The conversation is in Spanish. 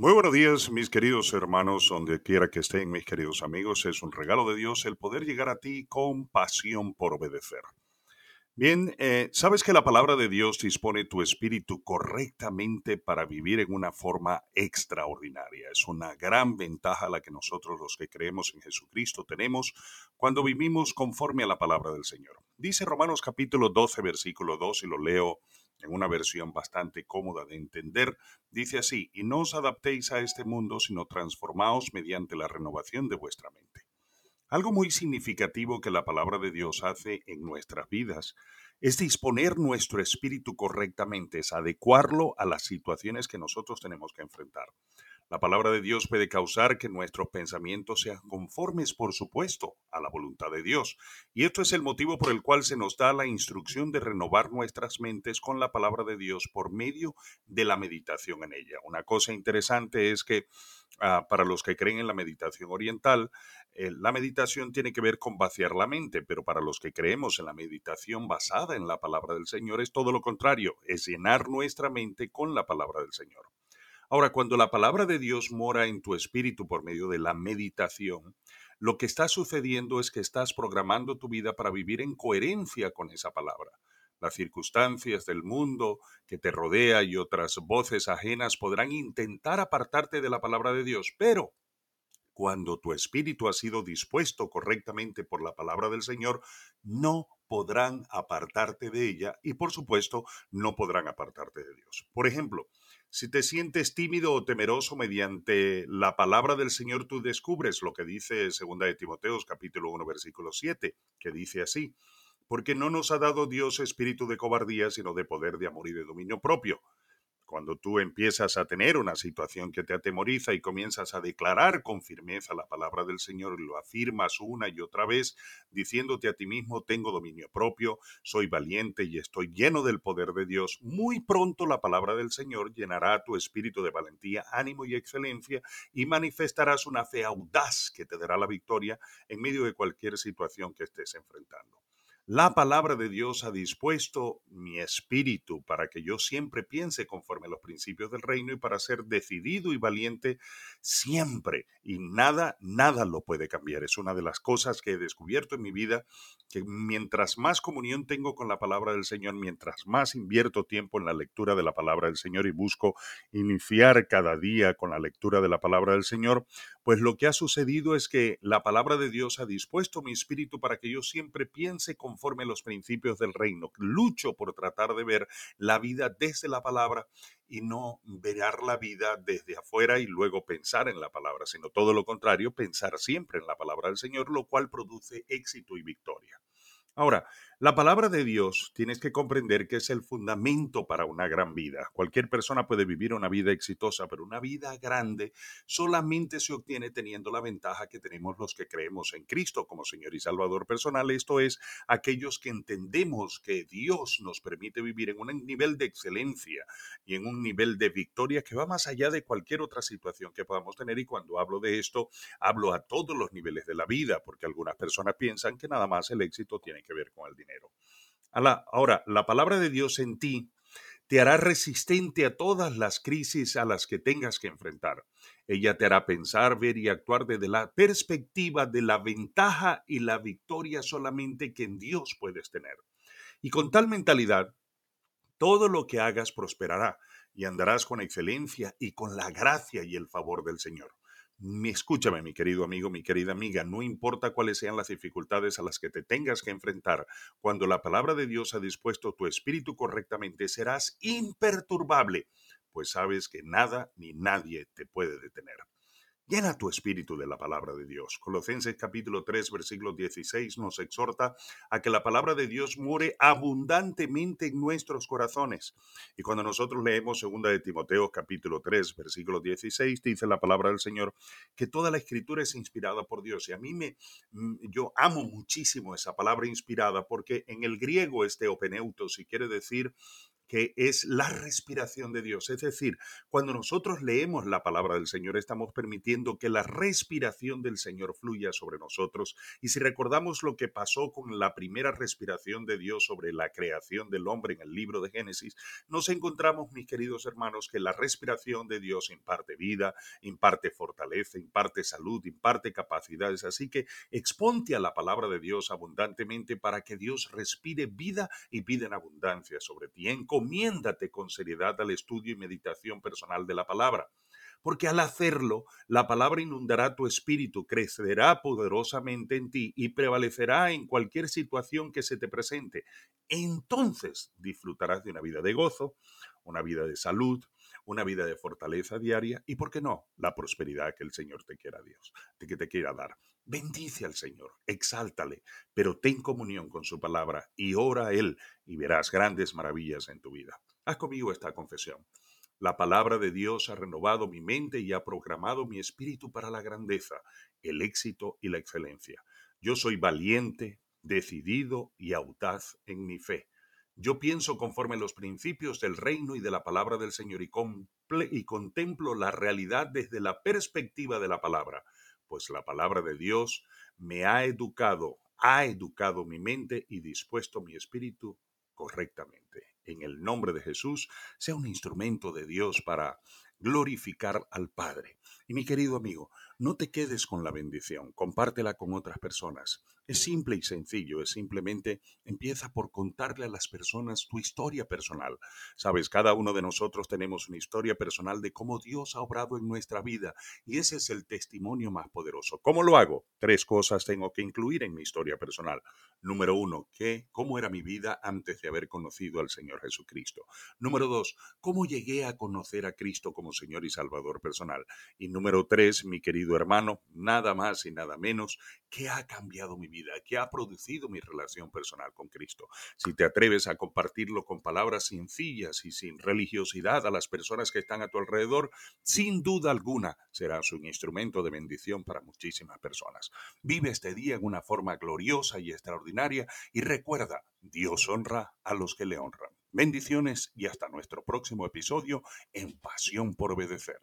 Muy buenos días, mis queridos hermanos, donde quiera que estén, mis queridos amigos. Es un regalo de Dios el poder llegar a ti con pasión por obedecer. Bien, eh, sabes que la palabra de Dios dispone tu espíritu correctamente para vivir en una forma extraordinaria. Es una gran ventaja la que nosotros los que creemos en Jesucristo tenemos cuando vivimos conforme a la palabra del Señor. Dice Romanos capítulo 12, versículo 2, y lo leo en una versión bastante cómoda de entender, dice así, y no os adaptéis a este mundo, sino transformaos mediante la renovación de vuestra mente. Algo muy significativo que la palabra de Dios hace en nuestras vidas es disponer nuestro espíritu correctamente, es adecuarlo a las situaciones que nosotros tenemos que enfrentar. La palabra de Dios puede causar que nuestros pensamientos sean conformes, por supuesto, a la voluntad de Dios. Y esto es el motivo por el cual se nos da la instrucción de renovar nuestras mentes con la palabra de Dios por medio de la meditación en ella. Una cosa interesante es que ah, para los que creen en la meditación oriental, eh, la meditación tiene que ver con vaciar la mente, pero para los que creemos en la meditación basada en la palabra del Señor es todo lo contrario, es llenar nuestra mente con la palabra del Señor. Ahora, cuando la palabra de Dios mora en tu espíritu por medio de la meditación, lo que está sucediendo es que estás programando tu vida para vivir en coherencia con esa palabra. Las circunstancias del mundo que te rodea y otras voces ajenas podrán intentar apartarte de la palabra de Dios, pero cuando tu espíritu ha sido dispuesto correctamente por la palabra del Señor, no podrán apartarte de ella y por supuesto no podrán apartarte de Dios. Por ejemplo, si te sientes tímido o temeroso mediante la palabra del Señor, tú descubres lo que dice 2 de Timoteos capítulo 1 versículo 7, que dice así, porque no nos ha dado Dios espíritu de cobardía, sino de poder, de amor y de dominio propio. Cuando tú empiezas a tener una situación que te atemoriza y comienzas a declarar con firmeza la palabra del Señor y lo afirmas una y otra vez, diciéndote a ti mismo, tengo dominio propio, soy valiente y estoy lleno del poder de Dios, muy pronto la palabra del Señor llenará tu espíritu de valentía, ánimo y excelencia y manifestarás una fe audaz que te dará la victoria en medio de cualquier situación que estés enfrentando. La palabra de Dios ha dispuesto mi espíritu para que yo siempre piense conforme a los principios del reino y para ser decidido y valiente siempre. Y nada, nada lo puede cambiar. Es una de las cosas que he descubierto en mi vida, que mientras más comunión tengo con la palabra del Señor, mientras más invierto tiempo en la lectura de la palabra del Señor y busco iniciar cada día con la lectura de la palabra del Señor, pues lo que ha sucedido es que la palabra de Dios ha dispuesto mi espíritu para que yo siempre piense conforme a los principios del reino. Lucho por tratar de ver la vida desde la palabra y no ver la vida desde afuera y luego pensar en la palabra, sino todo lo contrario, pensar siempre en la palabra del Señor, lo cual produce éxito y victoria. Ahora, la palabra de Dios tienes que comprender que es el fundamento para una gran vida. Cualquier persona puede vivir una vida exitosa, pero una vida grande solamente se obtiene teniendo la ventaja que tenemos los que creemos en Cristo como Señor y Salvador personal. Esto es, aquellos que entendemos que Dios nos permite vivir en un nivel de excelencia y en un nivel de victoria que va más allá de cualquier otra situación que podamos tener. Y cuando hablo de esto, hablo a todos los niveles de la vida, porque algunas personas piensan que nada más el éxito tiene que ver con el dinero Ahora, la palabra de Dios en ti te hará resistente a todas las crisis a las que tengas que enfrentar. Ella te hará pensar, ver y actuar desde la perspectiva de la ventaja y la victoria solamente que en Dios puedes tener. Y con tal mentalidad, todo lo que hagas prosperará y andarás con excelencia y con la gracia y el favor del Señor escúchame, mi querido amigo, mi querida amiga, no importa cuáles sean las dificultades a las que te tengas que enfrentar, cuando la palabra de Dios ha dispuesto tu espíritu correctamente, serás imperturbable, pues sabes que nada ni nadie te puede detener. Llena tu espíritu de la palabra de Dios. Colosenses capítulo 3, versículo 16 nos exhorta a que la palabra de Dios muere abundantemente en nuestros corazones. Y cuando nosotros leemos segunda de Timoteo capítulo 3, versículo 16, dice la palabra del Señor que toda la escritura es inspirada por Dios. Y a mí me, mm, yo amo muchísimo esa palabra inspirada porque en el griego este openeutos, si quiere decir que es la respiración de Dios. Es decir, cuando nosotros leemos la palabra del Señor, estamos permitiendo que la respiración del Señor fluya sobre nosotros. Y si recordamos lo que pasó con la primera respiración de Dios sobre la creación del hombre en el libro de Génesis, nos encontramos, mis queridos hermanos, que la respiración de Dios imparte vida, imparte fortaleza, imparte salud, imparte capacidades. Así que exponte a la palabra de Dios abundantemente para que Dios respire vida y vida en abundancia sobre ti encomiéndate con seriedad al estudio y meditación personal de la palabra. Porque al hacerlo, la palabra inundará tu espíritu, crecerá poderosamente en ti y prevalecerá en cualquier situación que se te presente. Entonces disfrutarás de una vida de gozo, una vida de salud, una vida de fortaleza diaria y, ¿por qué no?, la prosperidad que el Señor te quiera Dios, que te quiera dar. Bendice al Señor, exáltale, pero ten comunión con su palabra y ora a Él y verás grandes maravillas en tu vida. Haz conmigo esta confesión. La palabra de Dios ha renovado mi mente y ha programado mi espíritu para la grandeza, el éxito y la excelencia. Yo soy valiente, decidido y audaz en mi fe. Yo pienso conforme los principios del reino y de la palabra del Señor y, y contemplo la realidad desde la perspectiva de la palabra pues la palabra de Dios me ha educado, ha educado mi mente y dispuesto mi espíritu correctamente. En el nombre de Jesús, sea un instrumento de Dios para glorificar al Padre. Y mi querido amigo, no te quedes con la bendición, compártela con otras personas. Es simple y sencillo, es simplemente empieza por contarle a las personas tu historia personal. Sabes, cada uno de nosotros tenemos una historia personal de cómo Dios ha obrado en nuestra vida y ese es el testimonio más poderoso. ¿Cómo lo hago? Tres cosas tengo que incluir en mi historia personal. Número uno, ¿qué? ¿Cómo era mi vida antes de haber conocido al Señor Jesucristo? Número dos, ¿cómo llegué a conocer a Cristo como Señor y Salvador personal? Y número tres, mi querido hermano, nada más y nada menos que ha cambiado mi vida, que ha producido mi relación personal con Cristo. Si te atreves a compartirlo con palabras sencillas y sin religiosidad a las personas que están a tu alrededor, sin duda alguna serás un instrumento de bendición para muchísimas personas. Vive este día en una forma gloriosa y extraordinaria y recuerda, Dios honra a los que le honran. Bendiciones y hasta nuestro próximo episodio en Pasión por Obedecer.